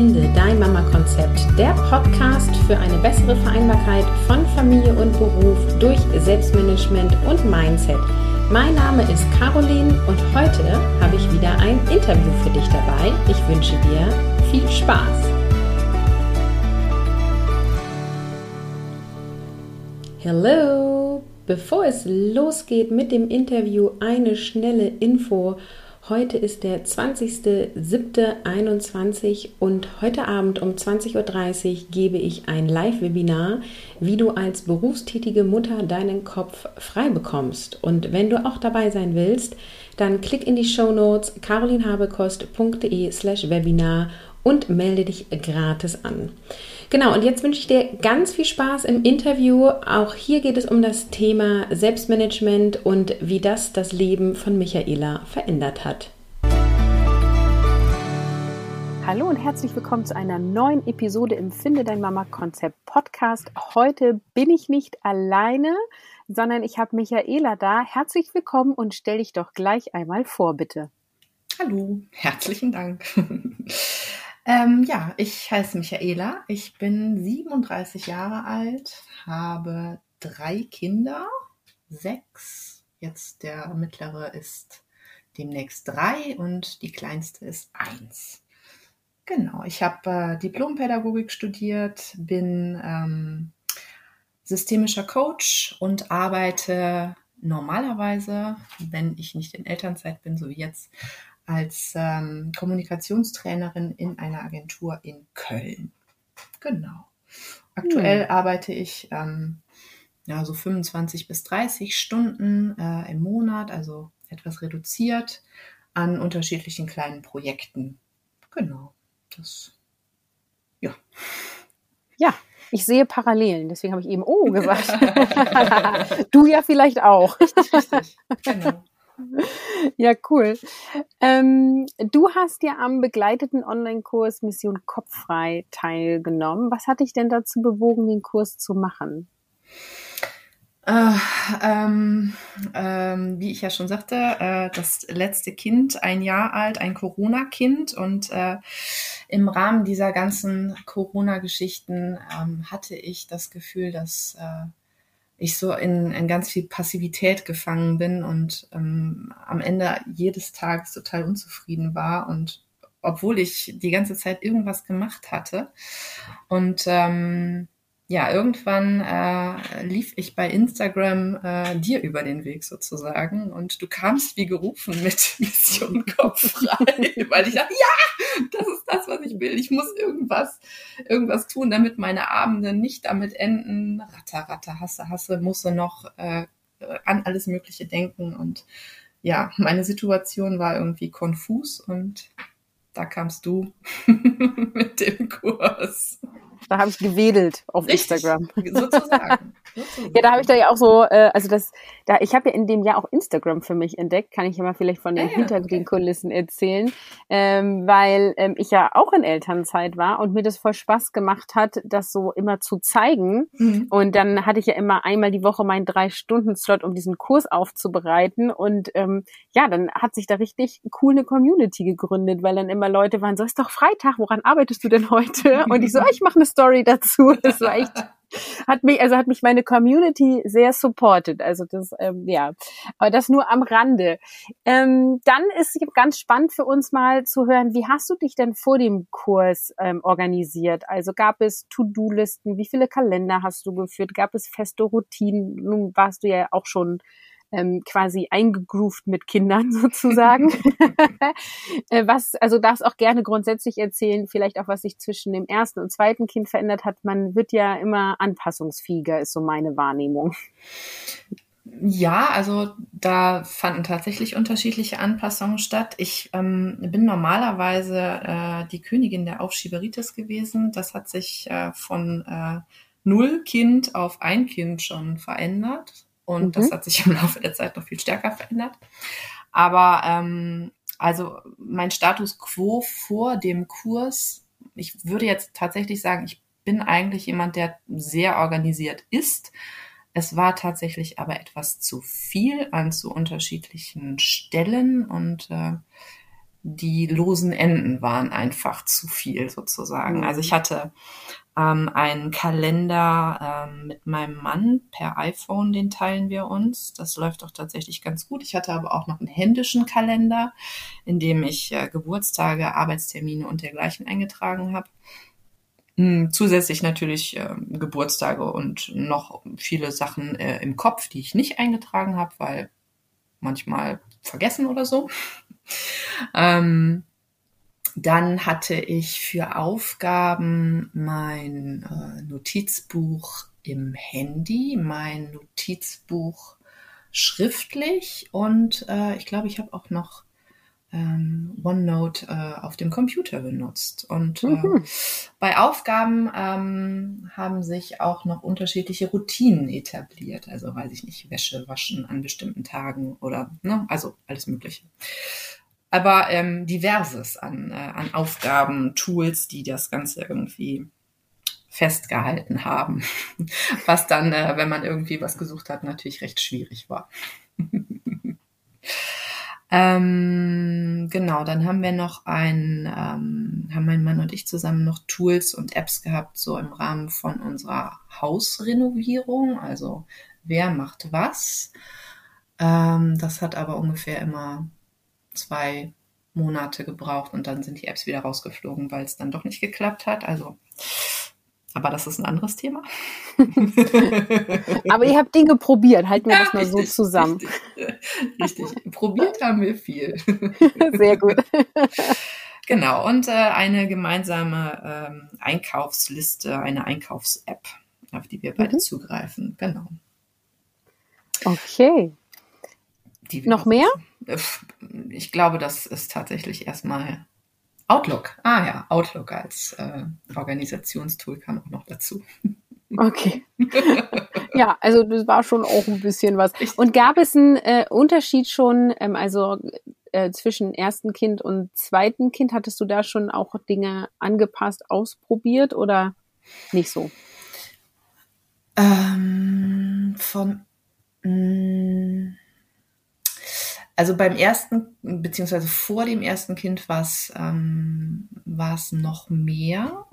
Finde dein Mama-Konzept, der Podcast für eine bessere Vereinbarkeit von Familie und Beruf durch Selbstmanagement und Mindset. Mein Name ist Caroline und heute habe ich wieder ein Interview für dich dabei. Ich wünsche dir viel Spaß. Hallo! Bevor es losgeht mit dem Interview, eine schnelle Info. Heute ist der 20.07.21 und heute Abend um 20.30 Uhr gebe ich ein Live-Webinar, wie du als berufstätige Mutter deinen Kopf frei bekommst. Und wenn du auch dabei sein willst, dann klick in die Show Notes carolinhabekost.de slash Webinar und melde dich gratis an. Genau, und jetzt wünsche ich dir ganz viel Spaß im Interview. Auch hier geht es um das Thema Selbstmanagement und wie das das Leben von Michaela verändert hat. Hallo und herzlich willkommen zu einer neuen Episode im Finde dein Mama Konzept Podcast. Heute bin ich nicht alleine, sondern ich habe Michaela da. Herzlich willkommen und stell dich doch gleich einmal vor, bitte. Hallo, herzlichen Dank. Ähm, ja, ich heiße Michaela, ich bin 37 Jahre alt, habe drei Kinder, sechs, jetzt der mittlere ist demnächst drei und die kleinste ist eins. Genau, ich habe äh, Diplompädagogik studiert, bin ähm, systemischer Coach und arbeite normalerweise, wenn ich nicht in Elternzeit bin, so wie jetzt, als ähm, Kommunikationstrainerin in einer Agentur in Köln. Genau. Aktuell hm. arbeite ich ähm, ja, so 25 bis 30 Stunden äh, im Monat, also etwas reduziert an unterschiedlichen kleinen Projekten. Genau. Das, ja. Ja, ich sehe Parallelen, deswegen habe ich eben Oh gesagt. du ja vielleicht auch. Richtig, richtig. Genau. Ja, cool. Ähm, du hast ja am begleiteten Online-Kurs Mission Kopffrei teilgenommen. Was hat dich denn dazu bewogen, den Kurs zu machen? Äh, ähm, ähm, wie ich ja schon sagte, äh, das letzte Kind, ein Jahr alt, ein Corona-Kind. Und äh, im Rahmen dieser ganzen Corona-Geschichten ähm, hatte ich das Gefühl, dass äh, ich so in, in ganz viel Passivität gefangen bin und ähm, am Ende jedes Tages total unzufrieden war und obwohl ich die ganze Zeit irgendwas gemacht hatte. Und ähm, ja, irgendwann äh, lief ich bei Instagram äh, dir über den Weg sozusagen und du kamst wie gerufen mit Mission Kopf frei, weil ich dachte, ja, das ist das, was ich will. Ich muss irgendwas, irgendwas tun, damit meine Abende nicht damit enden. Ratter, ratter, hasse, hasse, musste noch äh, an alles Mögliche denken und ja, meine Situation war irgendwie konfus und da kamst du mit dem Kurs. Da habe ich gewedelt auf Richtig, Instagram. Sozusagen. Ja, da habe ich da ja auch so, äh, also das, da, ich habe ja in dem Jahr auch Instagram für mich entdeckt, kann ich ja mal vielleicht von den ja, hinter den Kulissen erzählen, ähm, weil ähm, ich ja auch in Elternzeit war und mir das voll Spaß gemacht hat, das so immer zu zeigen. Mhm. Und dann hatte ich ja immer einmal die Woche meinen drei Stunden Slot, um diesen Kurs aufzubereiten. Und ähm, ja, dann hat sich da richtig cool eine Community gegründet, weil dann immer Leute waren, so ist doch Freitag, woran arbeitest du denn heute? Und ich so, ich mache eine Story dazu. Das war echt hat mich, also hat mich meine Community sehr supported. Also das, ähm, ja, aber das nur am Rande. Ähm, dann ist ganz spannend für uns mal zu hören, wie hast du dich denn vor dem Kurs ähm, organisiert? Also gab es To-Do-Listen? Wie viele Kalender hast du geführt? Gab es feste Routinen? Nun warst du ja auch schon ähm, quasi eingegroovt mit Kindern sozusagen. Äh, was, also darfst auch gerne grundsätzlich erzählen, vielleicht auch was sich zwischen dem ersten und zweiten Kind verändert hat. Man wird ja immer anpassungsfähiger, ist so meine Wahrnehmung. Ja, also da fanden tatsächlich unterschiedliche Anpassungen statt. Ich ähm, bin normalerweise äh, die Königin der Aufschieberitis gewesen. Das hat sich äh, von äh, null Kind auf ein Kind schon verändert. Und mhm. das hat sich im Laufe der Zeit noch viel stärker verändert. Aber ähm, also mein Status quo vor dem Kurs, ich würde jetzt tatsächlich sagen, ich bin eigentlich jemand, der sehr organisiert ist. Es war tatsächlich aber etwas zu viel an zu unterschiedlichen Stellen und äh, die losen Enden waren einfach zu viel sozusagen. Mhm. Also ich hatte ähm, einen Kalender ähm, mit meinem Mann per iPhone, den teilen wir uns. Das läuft auch tatsächlich ganz gut. Ich hatte aber auch noch einen händischen Kalender, in dem ich äh, Geburtstage, Arbeitstermine und dergleichen eingetragen habe. Hm, zusätzlich natürlich äh, Geburtstage und noch viele Sachen äh, im Kopf, die ich nicht eingetragen habe, weil manchmal vergessen oder so. ähm, dann hatte ich für Aufgaben mein äh, Notizbuch im Handy, mein Notizbuch schriftlich und äh, ich glaube, ich habe auch noch ähm, OneNote äh, auf dem Computer benutzt. Und äh, mhm. bei Aufgaben ähm, haben sich auch noch unterschiedliche Routinen etabliert. Also weiß ich nicht, Wäsche waschen an bestimmten Tagen oder ne, also alles Mögliche. Aber ähm, diverses an, äh, an Aufgaben, Tools, die das Ganze irgendwie festgehalten haben. Was dann, äh, wenn man irgendwie was gesucht hat, natürlich recht schwierig war. Ähm, genau, dann haben wir noch ein, ähm, haben mein Mann und ich zusammen noch Tools und Apps gehabt, so im Rahmen von unserer Hausrenovierung. Also wer macht was. Ähm, das hat aber ungefähr immer zwei Monate gebraucht und dann sind die Apps wieder rausgeflogen, weil es dann doch nicht geklappt hat. Also aber das ist ein anderes Thema. Aber ihr habt Dinge probiert, halten wir ja, das mal richtig, so zusammen. Richtig, richtig. probiert haben wir viel. Sehr gut. Genau, und äh, eine gemeinsame ähm, Einkaufsliste, eine Einkaufs-App, auf die wir beide mhm. zugreifen. Genau. Okay. Noch mehr? Ich glaube, das ist tatsächlich erstmal Outlook. Ah ja, Outlook als äh, Organisationstool kam auch noch dazu. Okay. ja, also das war schon auch ein bisschen was. Und gab es einen äh, Unterschied schon, ähm, also äh, zwischen ersten Kind und zweiten Kind? Hattest du da schon auch Dinge angepasst, ausprobiert oder nicht so? Ähm, von mh, mm, also beim ersten, beziehungsweise vor dem ersten Kind war es ähm, noch mehr,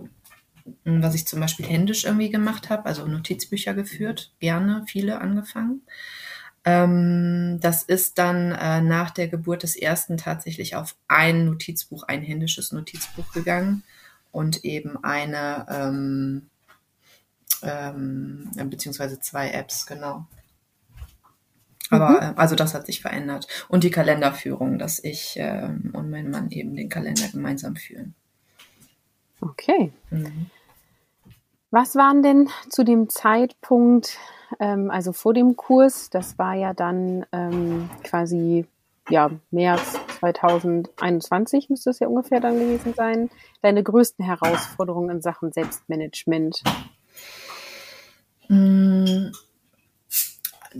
was ich zum Beispiel händisch irgendwie gemacht habe, also Notizbücher geführt, gerne viele angefangen. Ähm, das ist dann äh, nach der Geburt des ersten tatsächlich auf ein Notizbuch, ein händisches Notizbuch gegangen und eben eine, ähm, ähm, beziehungsweise zwei Apps, genau. Aber mhm. Äh, also das hat sich verändert. Und die Kalenderführung, dass ich ähm, und mein Mann eben den Kalender gemeinsam führen. Okay. Mhm. Was waren denn zu dem Zeitpunkt, ähm, also vor dem Kurs, das war ja dann ähm, quasi ja, März 2021 müsste es ja ungefähr dann gewesen sein, deine größten Herausforderungen in Sachen Selbstmanagement? Mhm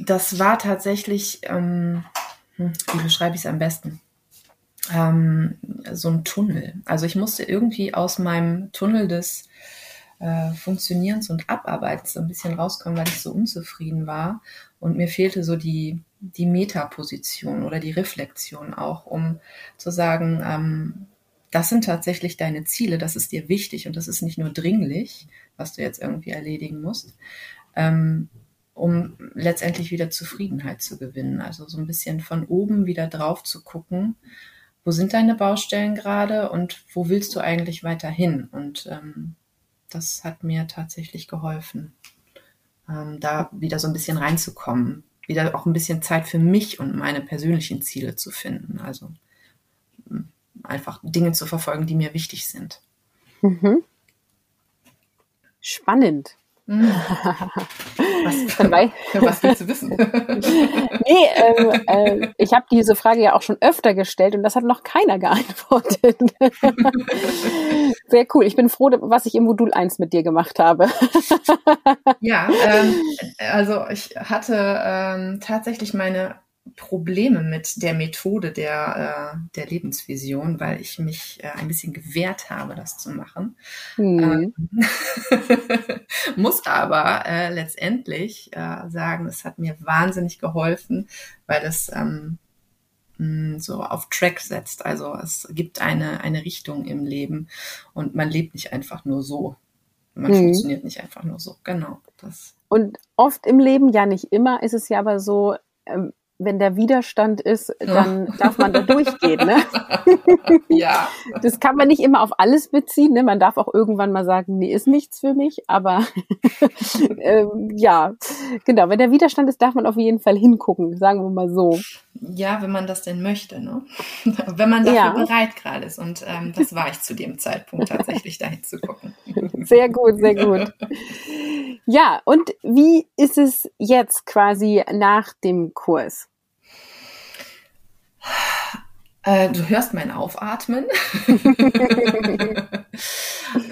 das war tatsächlich, ähm, hm, wie beschreibe ich es am besten? Ähm, so ein Tunnel. Also ich musste irgendwie aus meinem Tunnel des äh, Funktionierens und Abarbeitens so ein bisschen rauskommen, weil ich so unzufrieden war. Und mir fehlte so die, die Metaposition oder die Reflexion auch, um zu sagen, ähm, das sind tatsächlich deine Ziele, das ist dir wichtig und das ist nicht nur dringlich, was du jetzt irgendwie erledigen musst. Ähm, um letztendlich wieder Zufriedenheit zu gewinnen. Also so ein bisschen von oben wieder drauf zu gucken, wo sind deine Baustellen gerade und wo willst du eigentlich weiterhin? Und ähm, das hat mir tatsächlich geholfen, ähm, da wieder so ein bisschen reinzukommen, wieder auch ein bisschen Zeit für mich und meine persönlichen Ziele zu finden. Also einfach Dinge zu verfolgen, die mir wichtig sind. Mhm. Spannend. Was, was willst du wissen? nee, ähm, äh, ich habe diese Frage ja auch schon öfter gestellt und das hat noch keiner geantwortet. Sehr cool. Ich bin froh, was ich im Modul 1 mit dir gemacht habe. ja, ähm, also ich hatte ähm, tatsächlich meine Probleme mit der Methode der, äh, der Lebensvision, weil ich mich äh, ein bisschen gewehrt habe, das zu machen. Mhm. Ähm, muss aber äh, letztendlich äh, sagen, es hat mir wahnsinnig geholfen, weil es ähm, mm, so auf Track setzt. Also es gibt eine, eine Richtung im Leben und man lebt nicht einfach nur so. Man mhm. funktioniert nicht einfach nur so. Genau. Das. Und oft im Leben, ja nicht immer, ist es ja aber so, ähm, wenn der Widerstand ist, dann darf man da durchgehen. Ne? ja. Das kann man nicht immer auf alles beziehen. Ne? Man darf auch irgendwann mal sagen, nee, ist nichts für mich. Aber ähm, ja, genau. Wenn der Widerstand ist, darf man auf jeden Fall hingucken, sagen wir mal so. Ja, wenn man das denn möchte, ne? wenn man dafür ja. bereit gerade ist. Und ähm, das war ich zu dem Zeitpunkt tatsächlich, dahin zu gucken. Sehr gut, sehr gut. Ja, und wie ist es jetzt quasi nach dem Kurs? Äh, du hörst mein Aufatmen.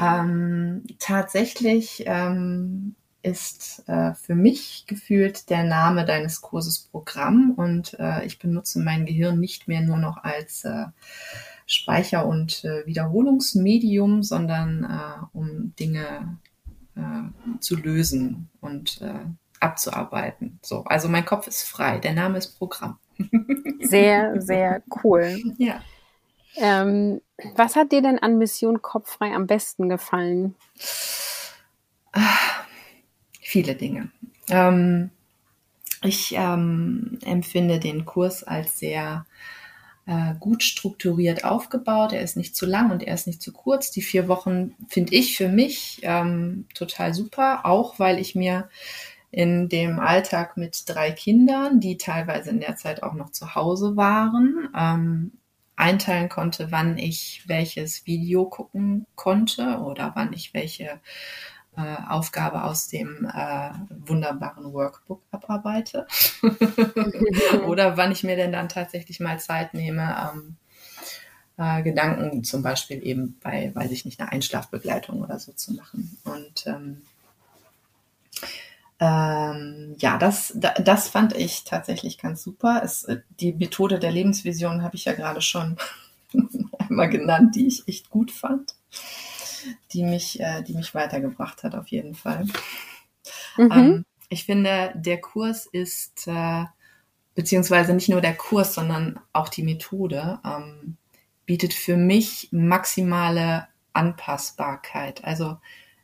ähm, tatsächlich ähm, ist äh, für mich gefühlt der Name deines Kurses Programm und äh, ich benutze mein Gehirn nicht mehr nur noch als äh, Speicher- und äh, Wiederholungsmedium, sondern äh, um Dinge äh, zu lösen und äh, abzuarbeiten. So, also mein Kopf ist frei. Der Name ist Programm. Sehr, sehr cool. Ja. Ähm, was hat dir denn an Mission Kopffrei am besten gefallen? Viele Dinge. Ähm, ich ähm, empfinde den Kurs als sehr äh, gut strukturiert aufgebaut. Er ist nicht zu lang und er ist nicht zu kurz. Die vier Wochen finde ich für mich ähm, total super, auch weil ich mir in dem Alltag mit drei Kindern, die teilweise in der Zeit auch noch zu Hause waren, ähm, einteilen konnte, wann ich welches Video gucken konnte oder wann ich welche äh, Aufgabe aus dem äh, wunderbaren Workbook abarbeite. Oder wann ich mir denn dann tatsächlich mal Zeit nehme, ähm, äh, Gedanken zum Beispiel eben bei, weiß ich nicht, einer Einschlafbegleitung oder so zu machen. Und ähm, ähm, ja, das, das fand ich tatsächlich ganz super. Es, äh, die Methode der Lebensvision habe ich ja gerade schon einmal genannt, die ich echt gut fand die mich, äh, die mich weitergebracht hat, auf jeden Fall. Mhm. Ähm, ich finde, der Kurs ist, äh, beziehungsweise nicht nur der Kurs, sondern auch die Methode, ähm, bietet für mich maximale Anpassbarkeit. Also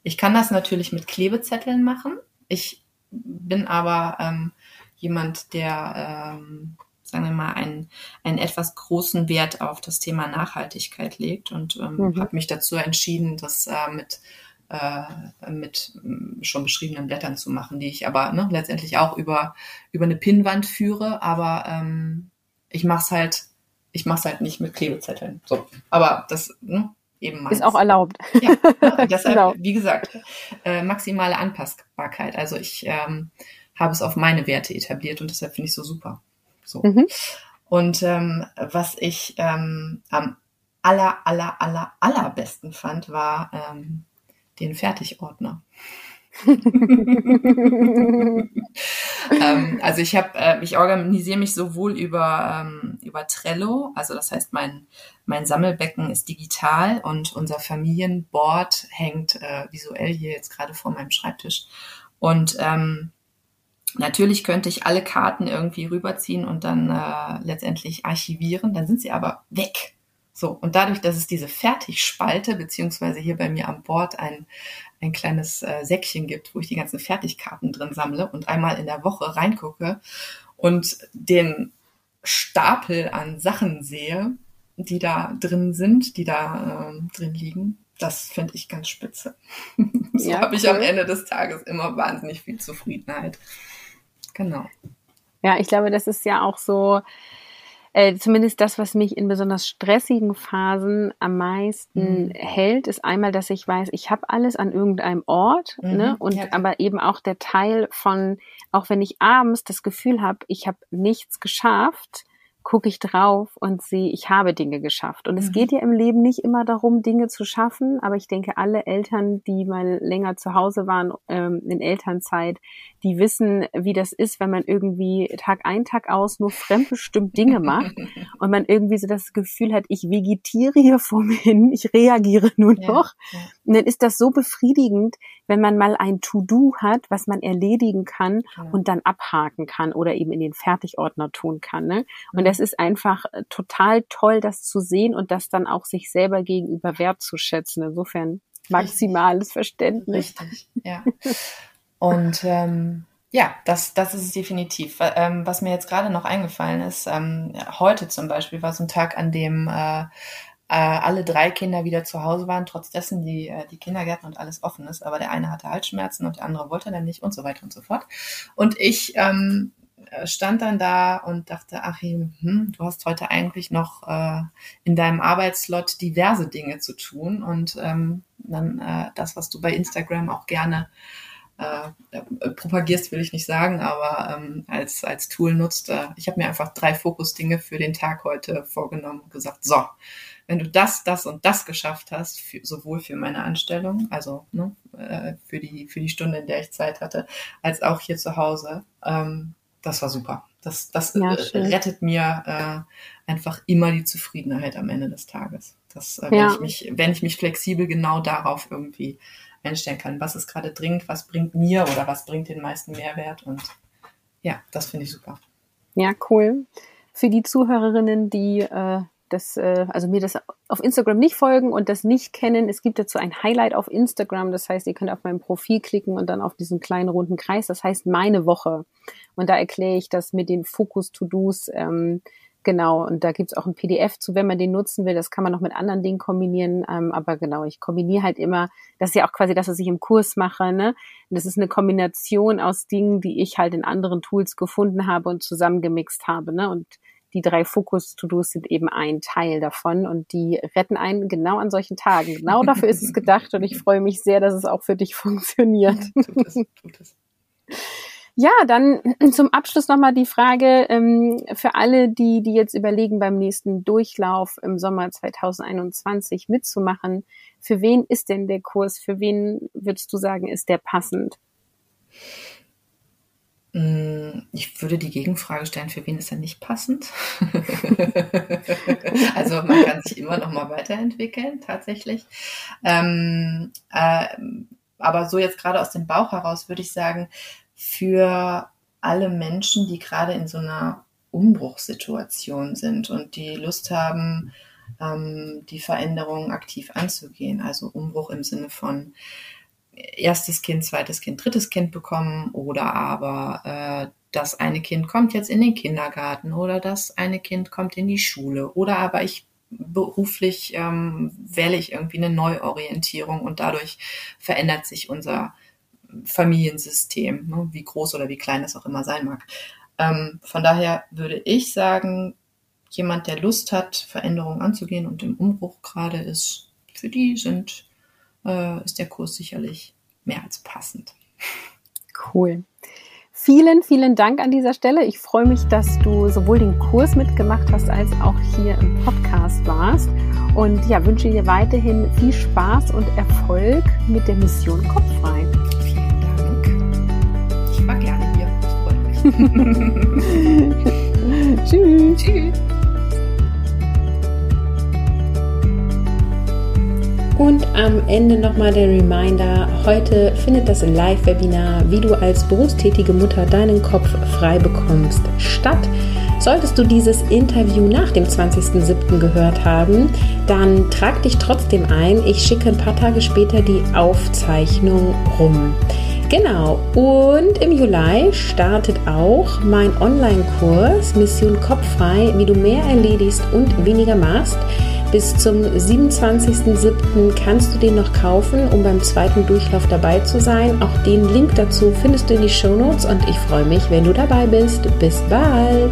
ich kann das natürlich mit Klebezetteln machen. Ich bin aber ähm, jemand, der ähm, sagen wir mal, einen, einen etwas großen Wert auf das Thema Nachhaltigkeit legt und ähm, mhm. habe mich dazu entschieden, das äh, mit äh, mit mm, schon beschriebenen Blättern zu machen, die ich aber ne, letztendlich auch über über eine Pinnwand führe, aber ähm, ich mache es halt ich mache halt nicht mit Klebezetteln. So, aber das ne, eben meins. ist auch erlaubt. Ja, ne, deshalb genau. wie gesagt äh, maximale Anpassbarkeit. Also ich ähm, habe es auf meine Werte etabliert und deshalb finde ich so super. So. Mhm. Und ähm, was ich ähm, am aller, aller, aller, allerbesten fand, war ähm, den Fertigordner. ähm, also ich habe, äh, ich organisiere mich sowohl über ähm, über Trello, also das heißt mein mein Sammelbecken ist digital und unser Familienboard hängt äh, visuell hier jetzt gerade vor meinem Schreibtisch und ähm, Natürlich könnte ich alle Karten irgendwie rüberziehen und dann äh, letztendlich archivieren, dann sind sie aber weg. So, und dadurch, dass es diese Fertigspalte, beziehungsweise hier bei mir am Bord ein, ein kleines äh, Säckchen gibt, wo ich die ganzen Fertigkarten drin sammle und einmal in der Woche reingucke und den Stapel an Sachen sehe, die da drin sind, die da äh, drin liegen, das finde ich ganz spitze. so ja, habe ich cool. am Ende des Tages immer wahnsinnig viel Zufriedenheit. Genau. Ja, ich glaube, das ist ja auch so, äh, zumindest das, was mich in besonders stressigen Phasen am meisten mhm. hält, ist einmal, dass ich weiß, ich habe alles an irgendeinem Ort, mhm. ne? Und ja. aber eben auch der Teil von, auch wenn ich abends das Gefühl habe, ich habe nichts geschafft, gucke ich drauf und sehe, ich habe Dinge geschafft. Und mhm. es geht ja im Leben nicht immer darum, Dinge zu schaffen, aber ich denke, alle Eltern, die mal länger zu Hause waren ähm, in Elternzeit, die wissen, wie das ist, wenn man irgendwie Tag ein, Tag aus nur fremdbestimmt Dinge macht und man irgendwie so das Gefühl hat, ich vegetiere hier vor mir hin, ich reagiere nur noch. Ja, ja. Und dann ist das so befriedigend, wenn man mal ein To-Do hat, was man erledigen kann ja. und dann abhaken kann oder eben in den Fertigordner tun kann. Ne? Und das ist einfach äh, total toll, das zu sehen und das dann auch sich selber gegenüber wertzuschätzen. Insofern maximales Verständnis. Richtig, ja. Und ähm, ja, das, das ist es definitiv. Ähm, was mir jetzt gerade noch eingefallen ist, ähm, heute zum Beispiel war so ein Tag, an dem äh, äh, alle drei Kinder wieder zu Hause waren, trotz dessen die, äh, die Kindergärten und alles offen ist. Aber der eine hatte Halsschmerzen und der andere wollte dann nicht und so weiter und so fort. Und ich ähm, stand dann da und dachte, Achim, hm, du hast heute eigentlich noch äh, in deinem Arbeitslot diverse Dinge zu tun und ähm, dann äh, das, was du bei Instagram auch gerne äh, propagierst, will ich nicht sagen, aber ähm, als, als Tool nutzt. Äh, ich habe mir einfach drei Fokusdinge für den Tag heute vorgenommen und gesagt, so, wenn du das, das und das geschafft hast, für, sowohl für meine Anstellung, also ne, äh, für, die, für die Stunde, in der ich Zeit hatte, als auch hier zu Hause, ähm, das war super. Das, das ja, äh, rettet mir äh, einfach immer die Zufriedenheit am Ende des Tages. Das, äh, wenn, ja. ich mich, wenn ich mich flexibel genau darauf irgendwie einstellen kann. Was ist gerade dringend, was bringt mir oder was bringt den meisten Mehrwert und ja, das finde ich super. Ja, cool. Für die Zuhörerinnen, die äh, das, äh, also mir das auf Instagram nicht folgen und das nicht kennen, es gibt dazu ein Highlight auf Instagram. Das heißt, ihr könnt auf mein Profil klicken und dann auf diesen kleinen runden Kreis. Das heißt meine Woche. Und da erkläre ich das mit den Fokus-To-Dos. Ähm, Genau, und da gibt's auch ein PDF zu, wenn man den nutzen will. Das kann man noch mit anderen Dingen kombinieren. Ähm, aber genau, ich kombiniere halt immer, das ist ja auch quasi das, was ich im Kurs mache. Ne? Und das ist eine Kombination aus Dingen, die ich halt in anderen Tools gefunden habe und zusammengemixt habe. Ne? Und die drei Fokus-To-Dos sind eben ein Teil davon und die retten einen genau an solchen Tagen. Genau dafür ist es gedacht und ich freue mich sehr, dass es auch für dich funktioniert. Ja, tut es, tut es. Ja, dann zum Abschluss nochmal die Frage ähm, für alle, die, die jetzt überlegen, beim nächsten Durchlauf im Sommer 2021 mitzumachen. Für wen ist denn der Kurs? Für wen würdest du sagen, ist der passend? Mm, ich würde die Gegenfrage stellen, für wen ist er nicht passend? also man kann sich immer noch mal weiterentwickeln, tatsächlich. Ähm, äh, aber so jetzt gerade aus dem Bauch heraus würde ich sagen, für alle Menschen, die gerade in so einer Umbruchssituation sind und die Lust haben, ähm, die Veränderungen aktiv anzugehen. Also Umbruch im Sinne von erstes Kind, zweites Kind, drittes Kind bekommen oder aber äh, das eine Kind kommt jetzt in den Kindergarten oder das eine Kind kommt in die Schule oder aber ich beruflich ähm, wähle ich irgendwie eine Neuorientierung und dadurch verändert sich unser Familiensystem, ne, wie groß oder wie klein es auch immer sein mag. Ähm, von daher würde ich sagen, jemand, der Lust hat, Veränderungen anzugehen und im Umbruch gerade ist, für die sind, äh, ist der Kurs sicherlich mehr als passend. Cool. Vielen, vielen Dank an dieser Stelle. Ich freue mich, dass du sowohl den Kurs mitgemacht hast, als auch hier im Podcast warst. Und ja, wünsche dir weiterhin viel Spaß und Erfolg mit der Mission Kopffrei. Tschüss. Tschüss. Und am Ende nochmal der Reminder, heute findet das Live-Webinar, wie du als berufstätige Mutter deinen Kopf frei bekommst, statt. Solltest du dieses Interview nach dem 20.07. gehört haben, dann trag dich trotzdem ein. Ich schicke ein paar Tage später die Aufzeichnung rum. Genau, und im Juli startet auch mein Online-Kurs Mission Kopffrei, wie du mehr erledigst und weniger machst. Bis zum 27.07. kannst du den noch kaufen, um beim zweiten Durchlauf dabei zu sein. Auch den Link dazu findest du in die Show Notes und ich freue mich, wenn du dabei bist. Bis bald!